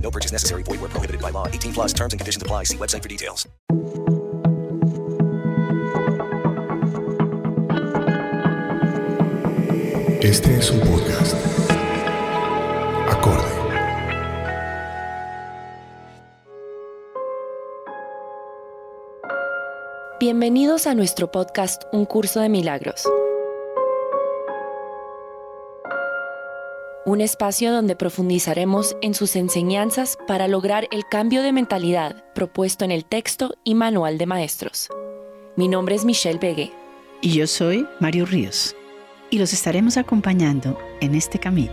No purchase necessary. Void where prohibited by law. 18 plus terms and conditions apply. See website for details. Este es un podcast. Acorde. Bienvenidos a nuestro podcast Un Curso de Milagros. Un espacio donde profundizaremos en sus enseñanzas para lograr el cambio de mentalidad propuesto en el texto y manual de maestros. Mi nombre es Michelle Begue. Y yo soy Mario Ríos. Y los estaremos acompañando en este camino.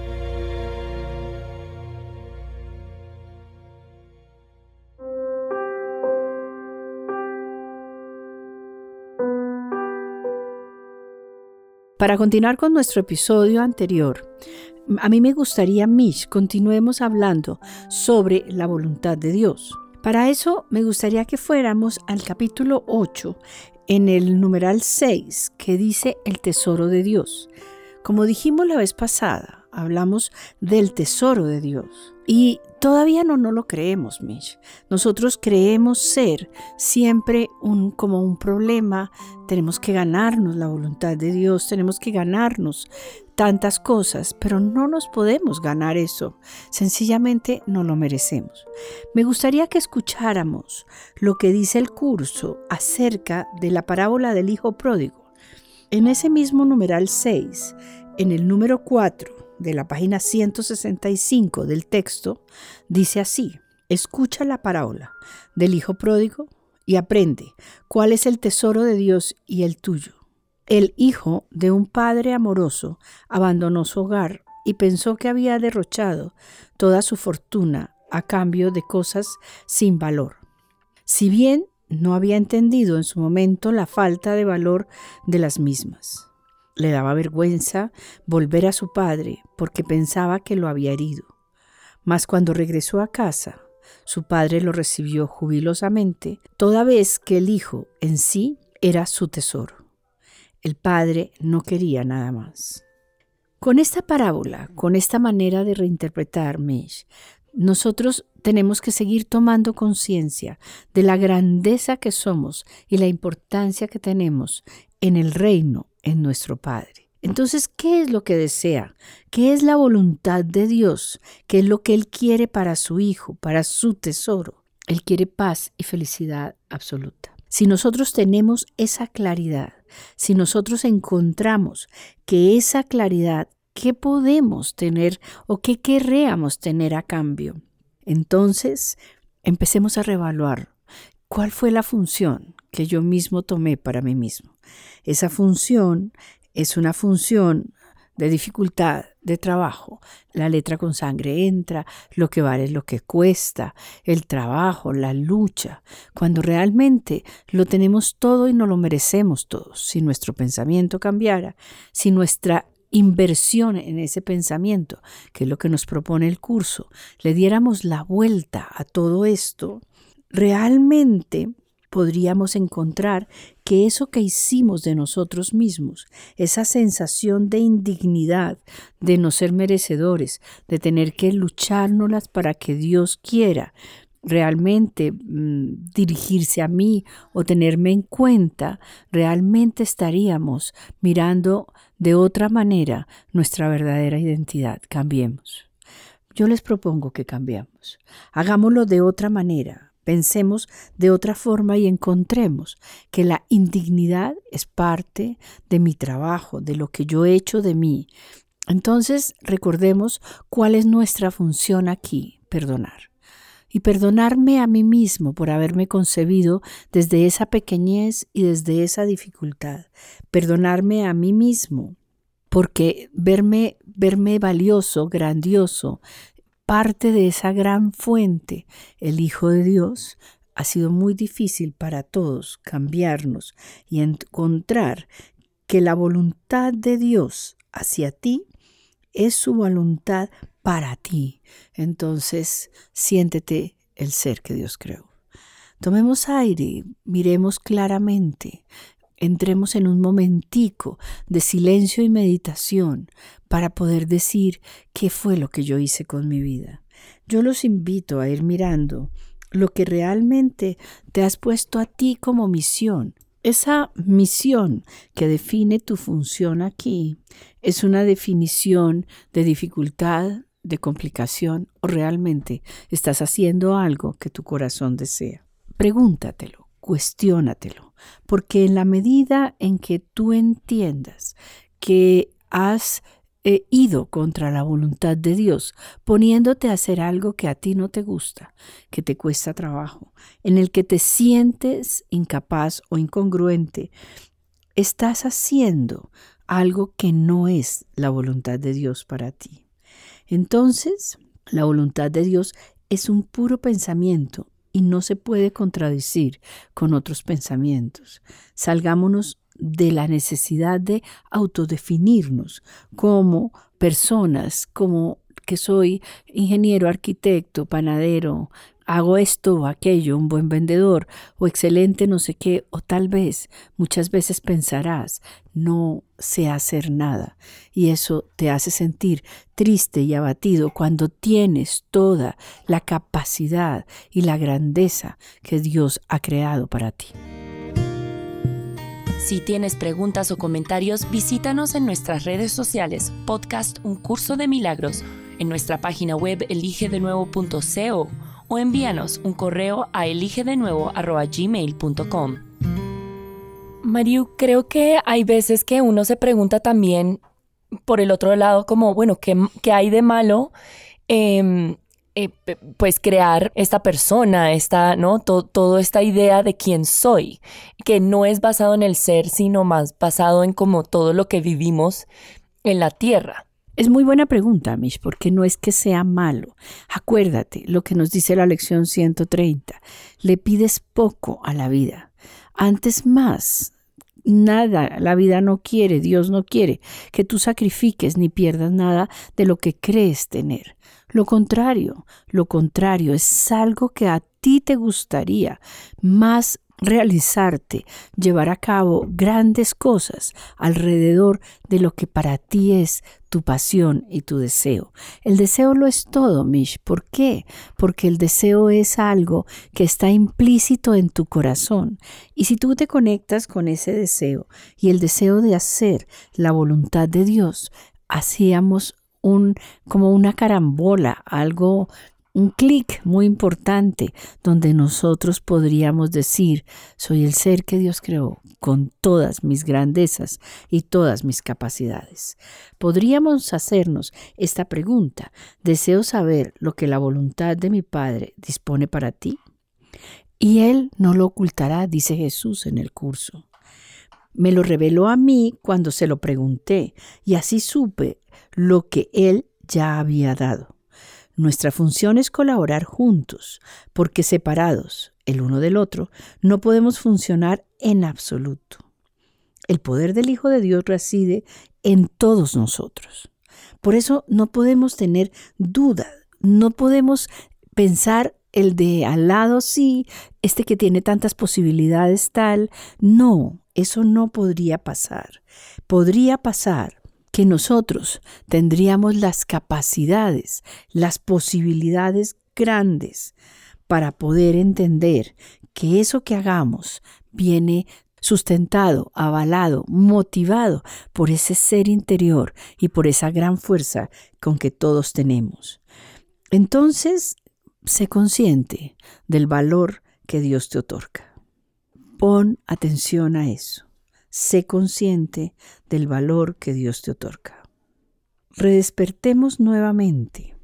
Para continuar con nuestro episodio anterior, a mí me gustaría, Mish, continuemos hablando sobre la voluntad de Dios. Para eso me gustaría que fuéramos al capítulo 8, en el numeral 6, que dice el tesoro de Dios. Como dijimos la vez pasada, hablamos del tesoro de Dios. Y todavía no, no lo creemos, Mish. Nosotros creemos ser siempre un, como un problema. Tenemos que ganarnos la voluntad de Dios, tenemos que ganarnos tantas cosas, pero no nos podemos ganar eso. Sencillamente no lo merecemos. Me gustaría que escucháramos lo que dice el curso acerca de la parábola del Hijo Pródigo. En ese mismo numeral 6, en el número 4 de la página 165 del texto, dice así, escucha la parábola del Hijo Pródigo y aprende cuál es el tesoro de Dios y el tuyo. El hijo de un padre amoroso abandonó su hogar y pensó que había derrochado toda su fortuna a cambio de cosas sin valor. Si bien no había entendido en su momento la falta de valor de las mismas. Le daba vergüenza volver a su padre porque pensaba que lo había herido. Mas cuando regresó a casa, su padre lo recibió jubilosamente, toda vez que el hijo en sí era su tesoro. El padre no quería nada más. Con esta parábola, con esta manera de reinterpretar Mesh, nosotros tenemos que seguir tomando conciencia de la grandeza que somos y la importancia que tenemos en el reino, en nuestro Padre. Entonces, ¿qué es lo que desea? ¿Qué es la voluntad de Dios? ¿Qué es lo que Él quiere para su Hijo, para su tesoro? Él quiere paz y felicidad absoluta. Si nosotros tenemos esa claridad, si nosotros encontramos que esa claridad, ¿qué podemos tener o qué querríamos tener a cambio? Entonces, empecemos a revaluar cuál fue la función que yo mismo tomé para mí mismo. Esa función es una función de dificultad de trabajo. La letra con sangre entra, lo que vale es lo que cuesta, el trabajo, la lucha, cuando realmente lo tenemos todo y no lo merecemos todos. Si nuestro pensamiento cambiara, si nuestra inversión en ese pensamiento, que es lo que nos propone el curso, le diéramos la vuelta a todo esto, realmente podríamos encontrar que eso que hicimos de nosotros mismos, esa sensación de indignidad, de no ser merecedores, de tener que luchárnoslas para que Dios quiera realmente mm, dirigirse a mí o tenerme en cuenta, realmente estaríamos mirando de otra manera nuestra verdadera identidad. Cambiemos. Yo les propongo que cambiemos. Hagámoslo de otra manera pensemos de otra forma y encontremos que la indignidad es parte de mi trabajo, de lo que yo he hecho de mí. Entonces recordemos cuál es nuestra función aquí, perdonar. Y perdonarme a mí mismo por haberme concebido desde esa pequeñez y desde esa dificultad. Perdonarme a mí mismo porque verme, verme valioso, grandioso, parte de esa gran fuente, el Hijo de Dios, ha sido muy difícil para todos cambiarnos y encontrar que la voluntad de Dios hacia ti es su voluntad para ti. Entonces, siéntete el ser que Dios creó. Tomemos aire, miremos claramente, entremos en un momentico de silencio y meditación para poder decir qué fue lo que yo hice con mi vida. Yo los invito a ir mirando lo que realmente te has puesto a ti como misión. Esa misión que define tu función aquí es una definición de dificultad, de complicación o realmente estás haciendo algo que tu corazón desea. Pregúntatelo, cuestiónatelo, porque en la medida en que tú entiendas que has he ido contra la voluntad de Dios, poniéndote a hacer algo que a ti no te gusta, que te cuesta trabajo, en el que te sientes incapaz o incongruente, estás haciendo algo que no es la voluntad de Dios para ti. Entonces, la voluntad de Dios es un puro pensamiento y no se puede contradecir con otros pensamientos. Salgámonos de la necesidad de autodefinirnos como personas, como que soy ingeniero, arquitecto, panadero, hago esto o aquello, un buen vendedor o excelente no sé qué, o tal vez muchas veces pensarás, no sé hacer nada. Y eso te hace sentir triste y abatido cuando tienes toda la capacidad y la grandeza que Dios ha creado para ti. Si tienes preguntas o comentarios, visítanos en nuestras redes sociales, podcast Un Curso de Milagros, en nuestra página web eligedenuevo.co o envíanos un correo a eligedenuevo.gmail.com. Mariu, creo que hay veces que uno se pregunta también por el otro lado como, bueno, ¿qué, hay de malo eh, pues crear esta persona, esta, ¿no? Toda esta idea de quién soy, que no es basado en el ser, sino más basado en como todo lo que vivimos en la tierra. Es muy buena pregunta, Mish, porque no es que sea malo. Acuérdate lo que nos dice la lección 130. Le pides poco a la vida. Antes más, nada, la vida no quiere, Dios no quiere que tú sacrifiques ni pierdas nada de lo que crees tener. Lo contrario, lo contrario es algo que a ti te gustaría más realizarte, llevar a cabo grandes cosas alrededor de lo que para ti es tu pasión y tu deseo. El deseo lo es todo, Mish. ¿Por qué? Porque el deseo es algo que está implícito en tu corazón. Y si tú te conectas con ese deseo y el deseo de hacer la voluntad de Dios, hacíamos un, como una carambola, algo, un clic muy importante, donde nosotros podríamos decir, soy el ser que Dios creó con todas mis grandezas y todas mis capacidades. Podríamos hacernos esta pregunta, ¿deseo saber lo que la voluntad de mi Padre dispone para ti? Y Él no lo ocultará, dice Jesús en el curso. Me lo reveló a mí cuando se lo pregunté, y así supe lo que Él ya había dado. Nuestra función es colaborar juntos, porque separados el uno del otro no podemos funcionar en absoluto. El poder del Hijo de Dios reside en todos nosotros. Por eso no podemos tener duda, no podemos pensar el de al lado sí, este que tiene tantas posibilidades tal. No, eso no podría pasar. Podría pasar que nosotros tendríamos las capacidades, las posibilidades grandes para poder entender que eso que hagamos viene sustentado, avalado, motivado por ese ser interior y por esa gran fuerza con que todos tenemos. Entonces, sé consciente del valor que Dios te otorga. Pon atención a eso. Sé consciente del valor que Dios te otorga. Redespertemos nuevamente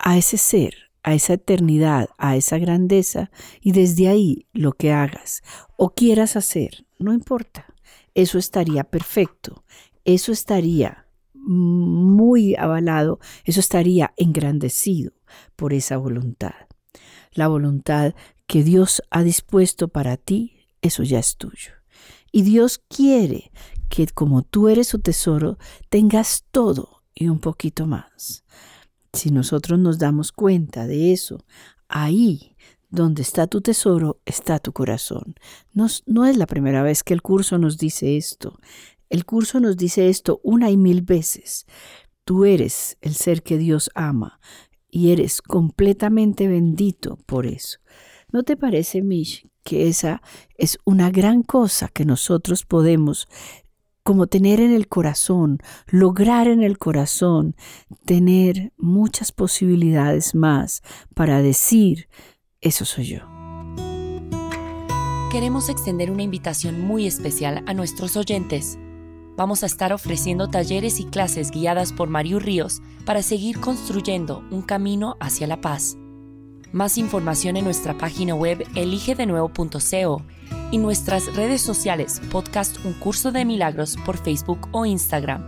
a ese ser, a esa eternidad, a esa grandeza, y desde ahí lo que hagas o quieras hacer, no importa, eso estaría perfecto, eso estaría muy avalado, eso estaría engrandecido por esa voluntad. La voluntad que Dios ha dispuesto para ti, eso ya es tuyo. Y Dios quiere que como tú eres su tesoro, tengas todo y un poquito más. Si nosotros nos damos cuenta de eso, ahí donde está tu tesoro está tu corazón. No, es la primera vez que el curso nos dice esto. El curso nos dice esto una y mil veces. Tú eres el ser que Dios ama y eres completamente bendito por eso. ¿No te parece, Mish, que esa es una gran cosa que nosotros podemos como tener en el corazón, lograr en el corazón, tener muchas posibilidades más para decir, eso soy yo. Queremos extender una invitación muy especial a nuestros oyentes. Vamos a estar ofreciendo talleres y clases guiadas por Mariu Ríos para seguir construyendo un camino hacia la paz. Más información en nuestra página web eligedenuevo.co y nuestras redes sociales podcast Un Curso de Milagros por Facebook o Instagram.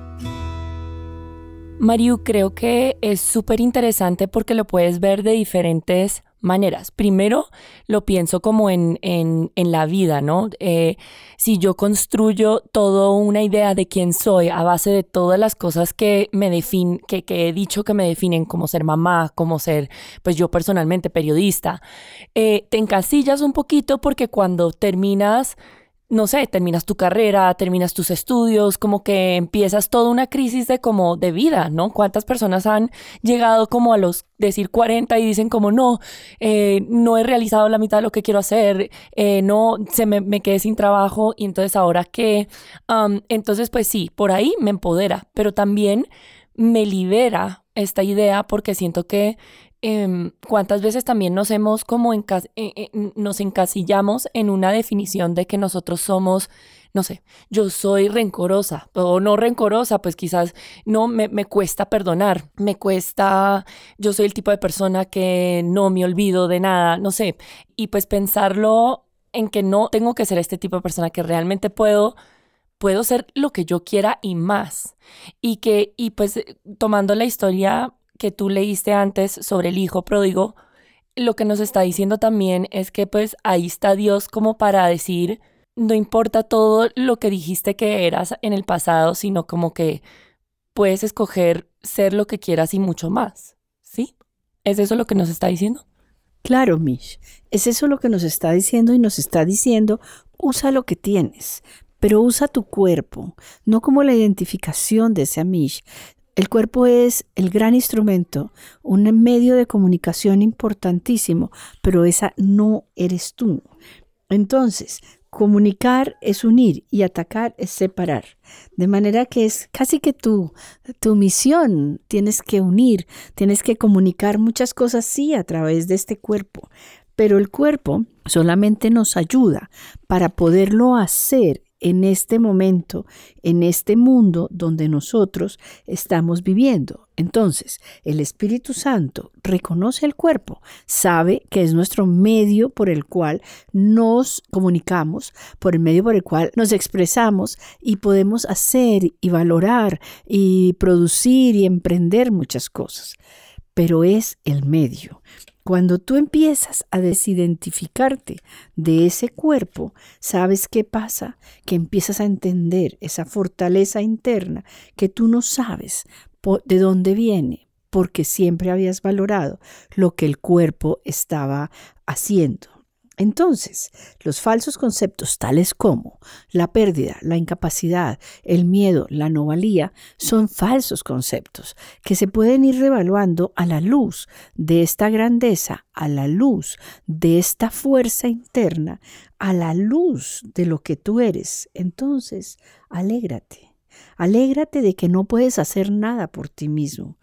Mariu, creo que es súper interesante porque lo puedes ver de diferentes maneras. Primero, lo pienso como en, en, en la vida, ¿no? Eh, si yo construyo toda una idea de quién soy a base de todas las cosas que me definen, que, que, he dicho que me definen como ser mamá, como ser, pues yo personalmente periodista, eh, te encasillas un poquito porque cuando terminas no sé, terminas tu carrera, terminas tus estudios, como que empiezas toda una crisis de como de vida, ¿no? ¿Cuántas personas han llegado como a los decir 40 y dicen como no, eh, no he realizado la mitad de lo que quiero hacer, eh, no, se me, me, quedé sin trabajo y entonces ahora qué, entonces pues sí, por ahí me empodera, pero también me libera esta idea porque siento que Em, cuántas veces también nos hemos como eh, eh, nos encasillamos en una definición de que nosotros somos, no sé, yo soy rencorosa o no rencorosa, pues quizás no me, me cuesta perdonar, me cuesta, yo soy el tipo de persona que no me olvido de nada, no sé, y pues pensarlo en que no tengo que ser este tipo de persona que realmente puedo puedo ser lo que yo quiera y más. Y que, y pues tomando la historia que tú leíste antes sobre el hijo pródigo, lo que nos está diciendo también es que pues ahí está Dios como para decir, no importa todo lo que dijiste que eras en el pasado, sino como que puedes escoger ser lo que quieras y mucho más. ¿Sí? ¿Es eso lo que nos está diciendo? Claro, Mish. Es eso lo que nos está diciendo y nos está diciendo, usa lo que tienes, pero usa tu cuerpo, no como la identificación de ese Amish, el cuerpo es el gran instrumento, un medio de comunicación importantísimo, pero esa no eres tú. Entonces, comunicar es unir y atacar es separar. De manera que es casi que tú, tu misión, tienes que unir, tienes que comunicar muchas cosas, sí, a través de este cuerpo. Pero el cuerpo solamente nos ayuda para poderlo hacer en este momento, en este mundo donde nosotros estamos viviendo. Entonces, el Espíritu Santo reconoce el cuerpo, sabe que es nuestro medio por el cual nos comunicamos, por el medio por el cual nos expresamos y podemos hacer y valorar y producir y emprender muchas cosas. Pero es el medio. Cuando tú empiezas a desidentificarte de ese cuerpo, ¿sabes qué pasa? Que empiezas a entender esa fortaleza interna que tú no sabes de dónde viene, porque siempre habías valorado lo que el cuerpo estaba haciendo. Entonces, los falsos conceptos tales como la pérdida, la incapacidad, el miedo, la no valía, son falsos conceptos que se pueden ir revaluando a la luz de esta grandeza, a la luz de esta fuerza interna, a la luz de lo que tú eres. Entonces, alégrate. Alégrate de que no puedes hacer nada por ti mismo.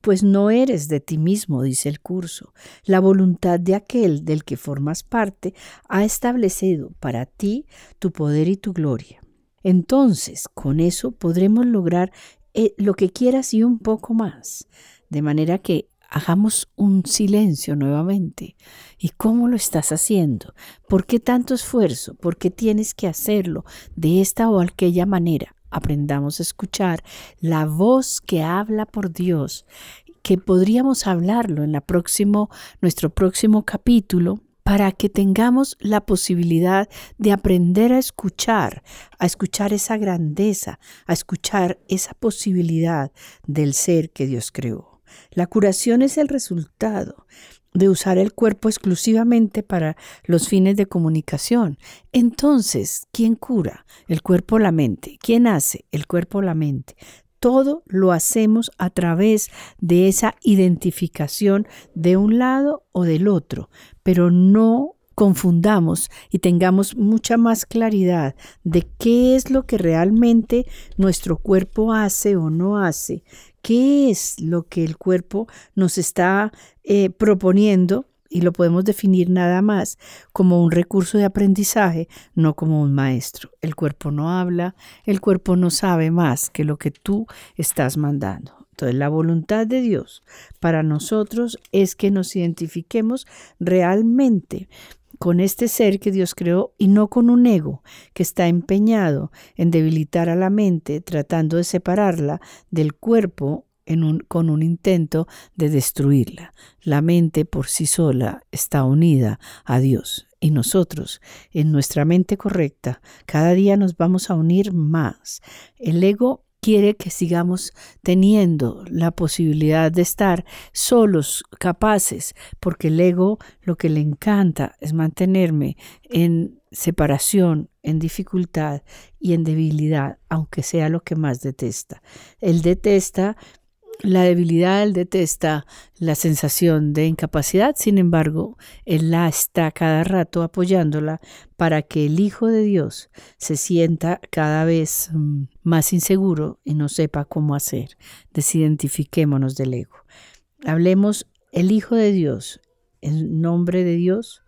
Pues no eres de ti mismo, dice el curso. La voluntad de aquel del que formas parte ha establecido para ti tu poder y tu gloria. Entonces, con eso podremos lograr eh, lo que quieras y un poco más. De manera que hagamos un silencio nuevamente. ¿Y cómo lo estás haciendo? ¿Por qué tanto esfuerzo? ¿Por qué tienes que hacerlo de esta o aquella manera? Aprendamos a escuchar la voz que habla por Dios, que podríamos hablarlo en la próximo, nuestro próximo capítulo, para que tengamos la posibilidad de aprender a escuchar, a escuchar esa grandeza, a escuchar esa posibilidad del ser que Dios creó. La curación es el resultado de usar el cuerpo exclusivamente para los fines de comunicación. Entonces, ¿quién cura? El cuerpo o la mente. ¿Quién hace? El cuerpo o la mente. Todo lo hacemos a través de esa identificación de un lado o del otro, pero no confundamos y tengamos mucha más claridad de qué es lo que realmente nuestro cuerpo hace o no hace, qué es lo que el cuerpo nos está eh, proponiendo y lo podemos definir nada más como un recurso de aprendizaje, no como un maestro. El cuerpo no habla, el cuerpo no sabe más que lo que tú estás mandando. Entonces, la voluntad de Dios para nosotros es que nos identifiquemos realmente con este ser que Dios creó y no con un ego que está empeñado en debilitar a la mente tratando de separarla del cuerpo con un intento de destruirla. La mente por sí sola está unida a Dios y nosotros, en nuestra mente correcta, cada día nos vamos a unir más. El ego quiere que sigamos teniendo la posibilidad de estar solos, capaces, porque el ego lo que le encanta es mantenerme en separación, en dificultad y en debilidad, aunque sea lo que más detesta. Él detesta la debilidad, él detesta la sensación de incapacidad, sin embargo, él la está cada rato apoyándola para que el Hijo de Dios se sienta cada vez mm, más inseguro y no sepa cómo hacer. Desidentifiquémonos del ego. Hablemos el Hijo de Dios, en nombre de Dios,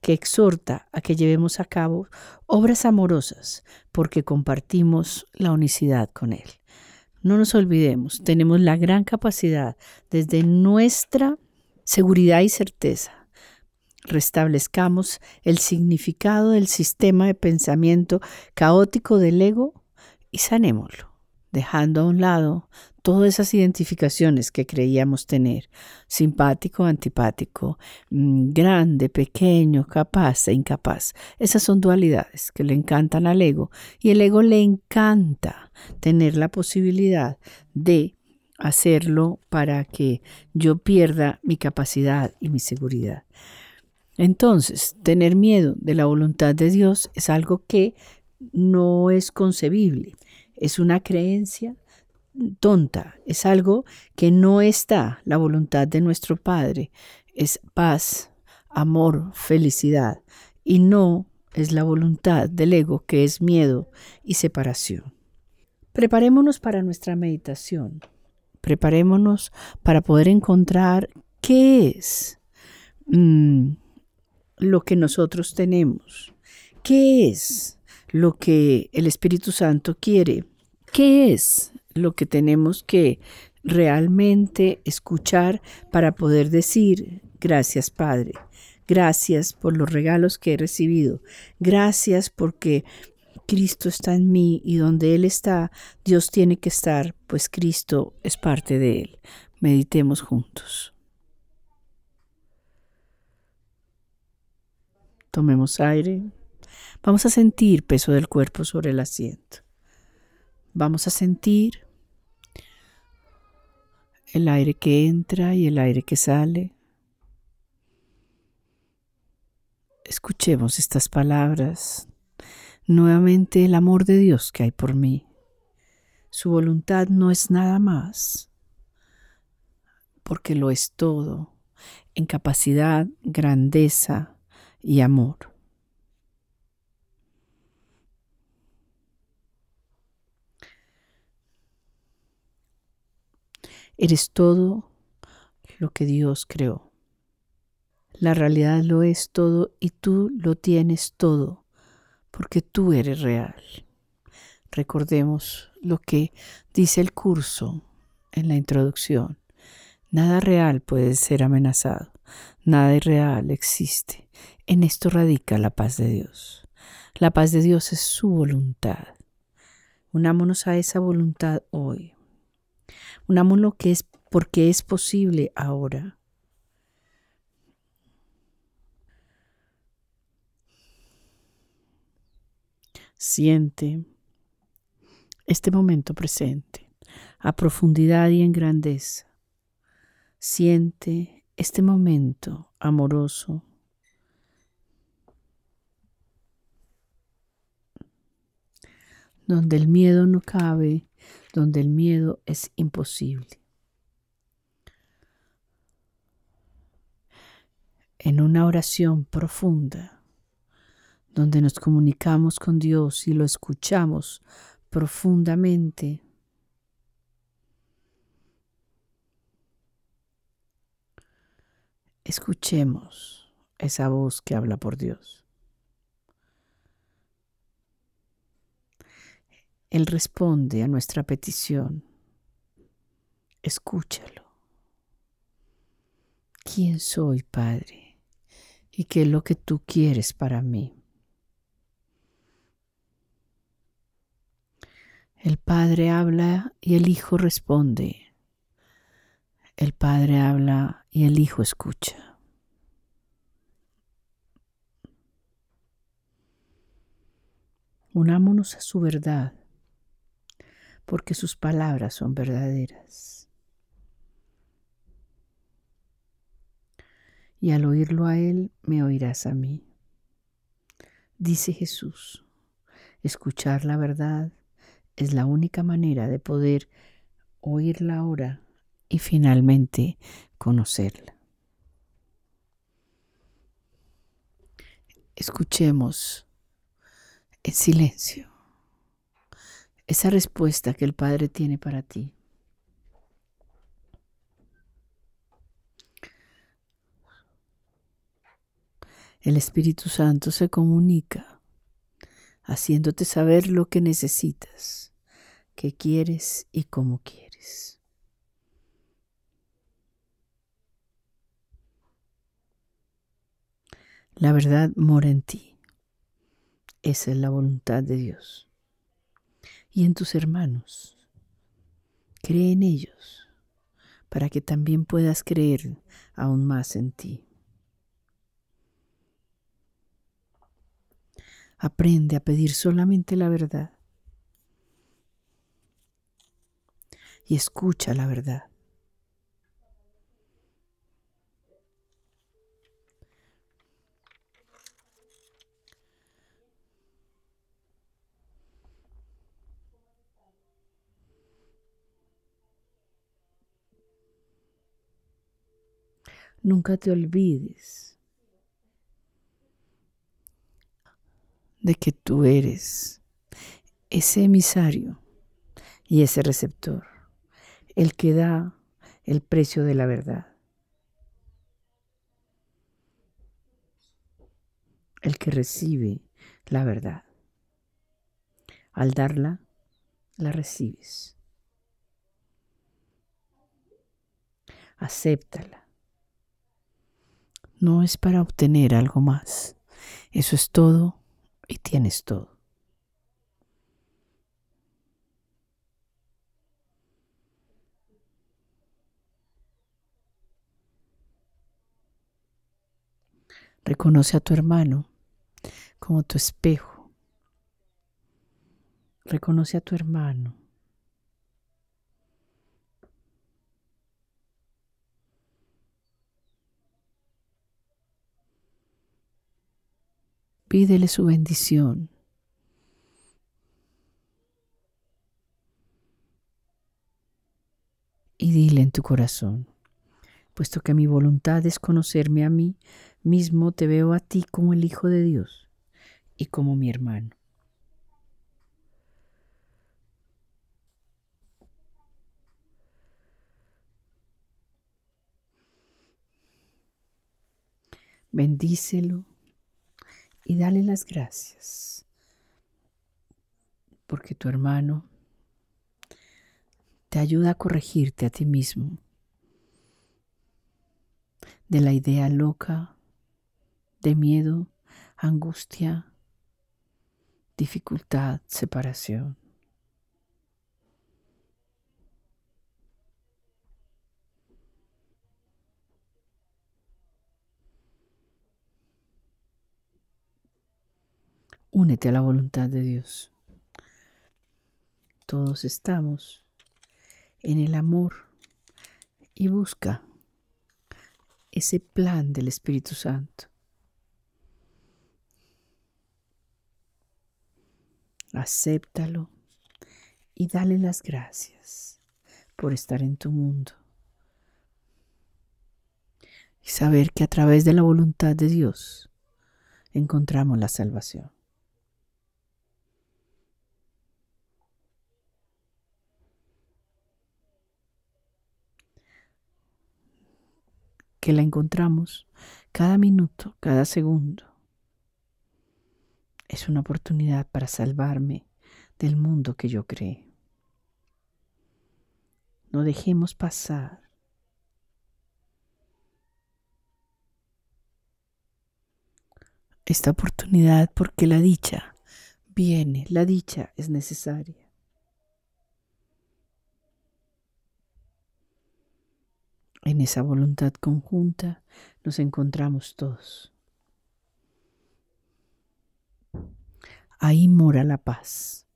que exhorta a que llevemos a cabo obras amorosas porque compartimos la unicidad con Él. No nos olvidemos, tenemos la gran capacidad desde nuestra seguridad y certeza. Restablezcamos el significado del sistema de pensamiento caótico del ego y sanémoslo, dejando a un lado todas esas identificaciones que creíamos tener, simpático, antipático, mm, grande, pequeño, capaz e incapaz. Esas son dualidades que le encantan al ego y el ego le encanta tener la posibilidad de hacerlo para que yo pierda mi capacidad y mi seguridad. Entonces, tener miedo de la voluntad de Dios es algo que no es concebible, es una creencia tonta, es algo que no está la voluntad de nuestro Padre, es paz, amor, felicidad, y no es la voluntad del ego que es miedo y separación. Preparémonos para nuestra meditación, preparémonos para poder encontrar qué es mm, lo que nosotros tenemos, qué es lo que el Espíritu Santo quiere, qué es lo que tenemos que realmente escuchar para poder decir, gracias Padre, gracias por los regalos que he recibido, gracias porque Cristo está en mí y donde Él está, Dios tiene que estar, pues Cristo es parte de Él. Meditemos juntos. Tomemos aire. Vamos a sentir peso del cuerpo sobre el asiento. Vamos a sentir el aire que entra y el aire que sale. Escuchemos estas palabras. Nuevamente el amor de Dios que hay por mí. Su voluntad no es nada más, porque lo es todo en capacidad, grandeza y amor. Eres todo lo que Dios creó. La realidad lo es todo y tú lo tienes todo, porque tú eres real. Recordemos lo que dice el curso en la introducción. Nada real puede ser amenazado, nada irreal existe. En esto radica la paz de Dios. La paz de Dios es su voluntad. Unámonos a esa voluntad hoy. Unámonos que es porque es posible ahora. Siente este momento presente a profundidad y en grandeza. Siente este momento amoroso donde el miedo no cabe, donde el miedo es imposible. En una oración profunda, donde nos comunicamos con Dios y lo escuchamos profundamente. Escuchemos esa voz que habla por Dios. Él responde a nuestra petición. Escúchalo. ¿Quién soy, Padre? ¿Y qué es lo que tú quieres para mí? El Padre habla y el Hijo responde. El Padre habla y el Hijo escucha. Unámonos a su verdad porque sus palabras son verdaderas. Y al oírlo a Él, me oirás a mí. Dice Jesús, escuchar la verdad es la única manera de poder oírla ahora y finalmente conocerla. Escuchemos en silencio esa respuesta que el Padre tiene para ti. El Espíritu Santo se comunica, haciéndote saber lo que necesitas, qué quieres y cómo quieres. La verdad mora en ti. Esa es la voluntad de Dios y en tus hermanos. Cree en ellos para que también puedas creer aún más en ti. Aprende a pedir solamente la verdad y escucha la verdad. Nunca te olvides de que tú eres ese emisario y ese receptor, el que da el precio de la verdad, el que recibe la verdad. Al darla, la recibes. Acéptala no es para obtener algo más. Eso es todo y tienes todo. Reconoce a tu hermano como tu espejo. Reconoce a tu hermano Pídele su bendición. Y dile en tu corazón, puesto que mi voluntad es conocerme a mí mismo, te veo a ti como el Hijo de Dios y como mi hermano. Bendícelo y dale las gracias. Porque tu hermano te ayuda a corregirte a ti mismo de la idea loca, de miedo, angustia, dificultad, separación. Únete a la voluntad de Dios. Todos estamos en el amor y busca ese plan del Espíritu Santo. Acéptalo y dale las gracias por estar en tu mundo. Y saber que a través de la voluntad de Dios encontramos la salvación. Que la encontramos cada minuto, cada segundo. Es una oportunidad para salvarme del mundo que yo creé. No dejemos pasar esta oportunidad porque la dicha viene, la dicha es necesaria. En esa voluntad conjunta nos encontramos todos. Ahí mora la paz.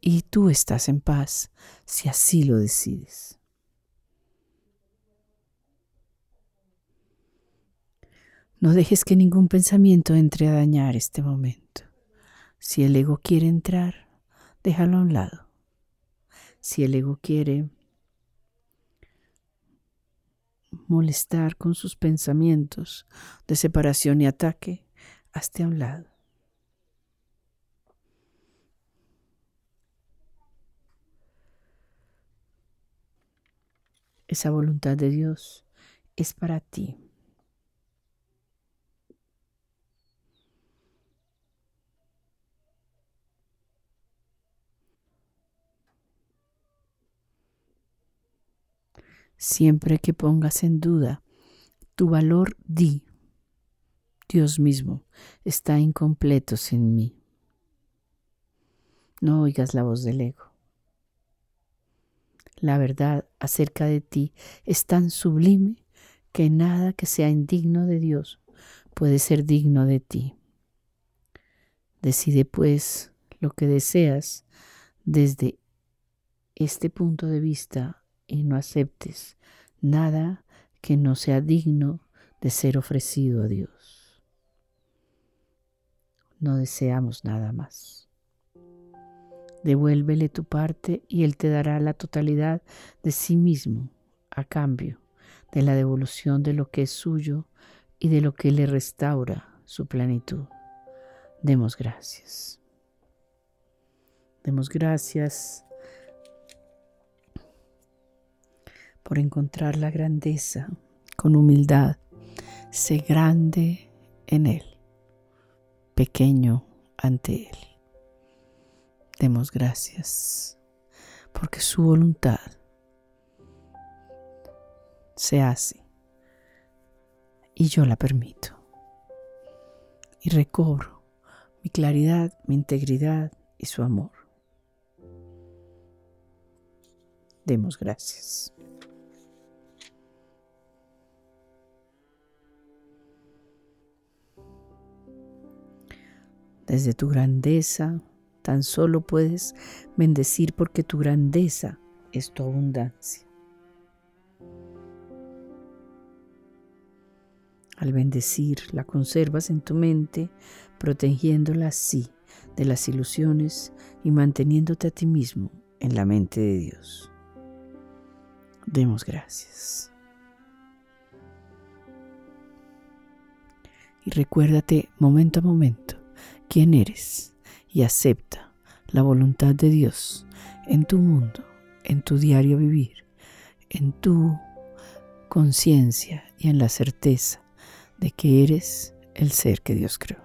Y tú estás en paz si así lo decides. No dejes que ningún pensamiento entre a dañar este momento. Si el ego quiere entrar, déjalo a un lado. Si el ego quiere molestar con sus pensamientos de separación y ataque, hazte a un lado. Esa voluntad de Dios es para ti. Siempre que pongas en duda tu valor, di, Dios mismo está incompleto sin mí. No oigas la voz del ego. La verdad acerca de ti es tan sublime que nada que sea indigno de Dios puede ser digno de ti. Decide pues lo que deseas desde este punto de vista y no aceptes nada que no sea digno de ser ofrecido a Dios. No deseamos nada más. Devuélvele tu parte y Él te dará la totalidad de sí mismo a cambio de la devolución de lo que es suyo y de lo que le restaura su plenitud. Demos gracias. Demos gracias por encontrar la grandeza con humildad. Sé grande en Él, pequeño ante Él. Demos gracias porque su voluntad se hace y yo la permito. Y recobro mi claridad, mi integridad y su amor. Demos gracias. Desde tu grandeza tan solo puedes bendecir porque tu grandeza es tu abundancia. Al bendecir, la conservas en tu mente, protegiéndola así de las ilusiones y manteniéndote a ti mismo en la mente de Dios. Demos gracias. Y recuérdate momento a momento quién eres y acepta la voluntad de Dios en tu mundo, en tu diario vivir, en tu conciencia y en la certeza de que eres el ser que Dios creó.